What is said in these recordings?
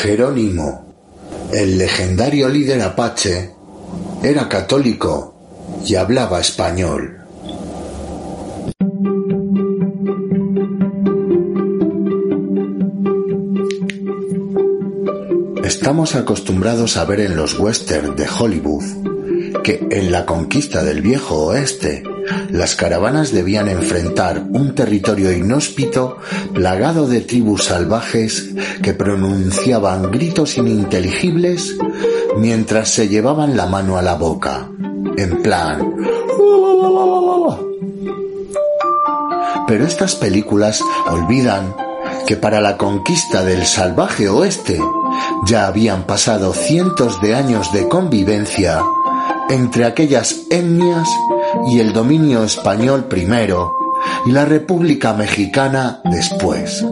Jerónimo, el legendario líder apache, era católico y hablaba español. Estamos acostumbrados a ver en los westerns de Hollywood que en la conquista del viejo oeste las caravanas debían enfrentar un territorio inhóspito plagado de tribus salvajes que pronunciaban gritos ininteligibles mientras se llevaban la mano a la boca, en plan... Pero estas películas olvidan que para la conquista del salvaje oeste ya habían pasado cientos de años de convivencia entre aquellas etnias y el dominio español primero y la República Mexicana después.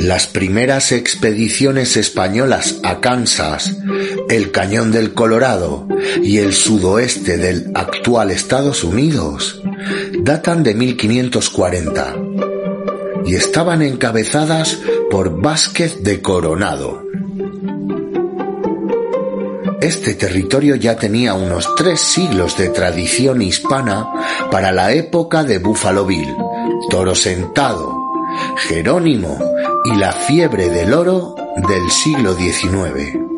Las primeras expediciones españolas a Kansas, el Cañón del Colorado y el sudoeste del actual Estados Unidos datan de 1540 y estaban encabezadas por Vázquez de Coronado. Este territorio ya tenía unos tres siglos de tradición hispana para la época de Buffalo Bill, Toro Sentado, Jerónimo y la fiebre del oro del siglo XIX.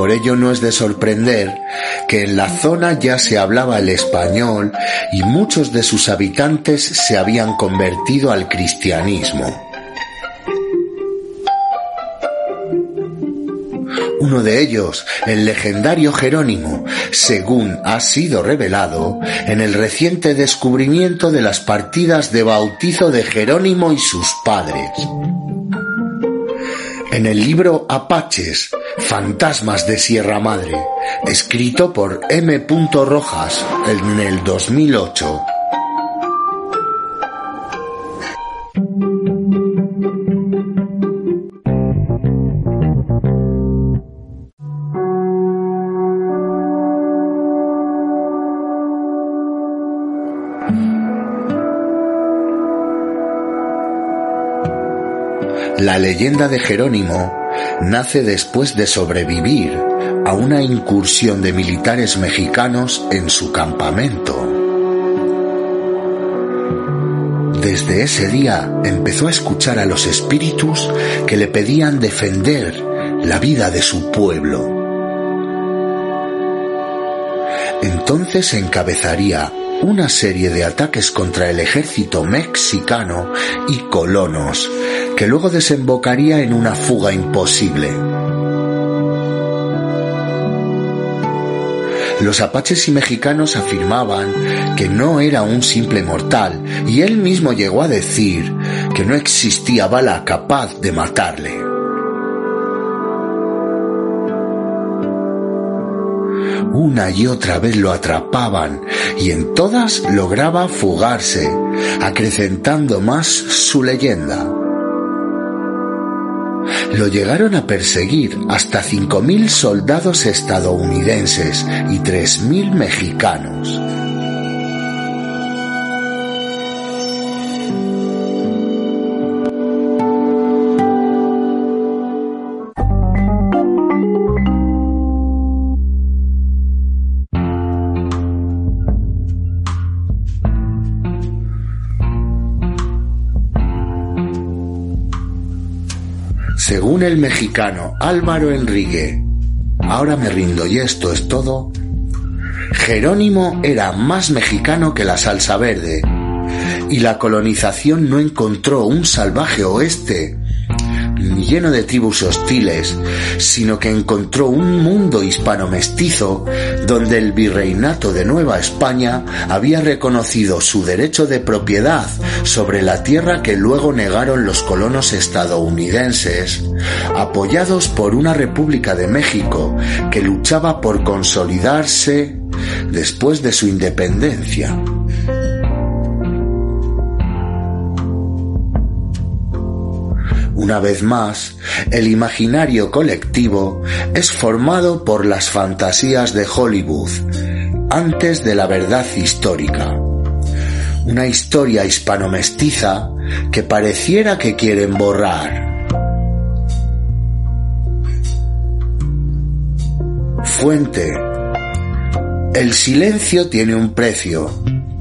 Por ello no es de sorprender que en la zona ya se hablaba el español y muchos de sus habitantes se habían convertido al cristianismo. Uno de ellos, el legendario Jerónimo, según ha sido revelado en el reciente descubrimiento de las partidas de bautizo de Jerónimo y sus padres. En el libro Apaches, Fantasmas de Sierra Madre, escrito por M. Rojas en el 2008, La leyenda de Jerónimo nace después de sobrevivir a una incursión de militares mexicanos en su campamento. Desde ese día empezó a escuchar a los espíritus que le pedían defender la vida de su pueblo. Entonces encabezaría una serie de ataques contra el ejército mexicano y colonos que luego desembocaría en una fuga imposible. Los apaches y mexicanos afirmaban que no era un simple mortal y él mismo llegó a decir que no existía bala capaz de matarle. Una y otra vez lo atrapaban y en todas lograba fugarse, acrecentando más su leyenda lo llegaron a perseguir hasta 5.000 soldados estadounidenses y 3.000 mexicanos. Según el mexicano Álvaro Enrique, ahora me rindo y esto es todo, Jerónimo era más mexicano que la salsa verde y la colonización no encontró un salvaje oeste lleno de tribus hostiles, sino que encontró un mundo hispano-mestizo donde el virreinato de Nueva España había reconocido su derecho de propiedad sobre la tierra que luego negaron los colonos estadounidenses, apoyados por una República de México que luchaba por consolidarse después de su independencia. Una vez más, el imaginario colectivo es formado por las fantasías de Hollywood antes de la verdad histórica. Una historia hispano-mestiza que pareciera que quieren borrar. Fuente. El silencio tiene un precio.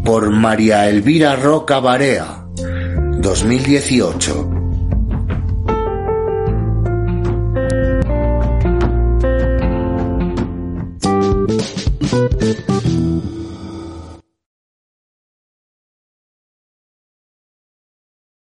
Por María Elvira Roca Barea. 2018.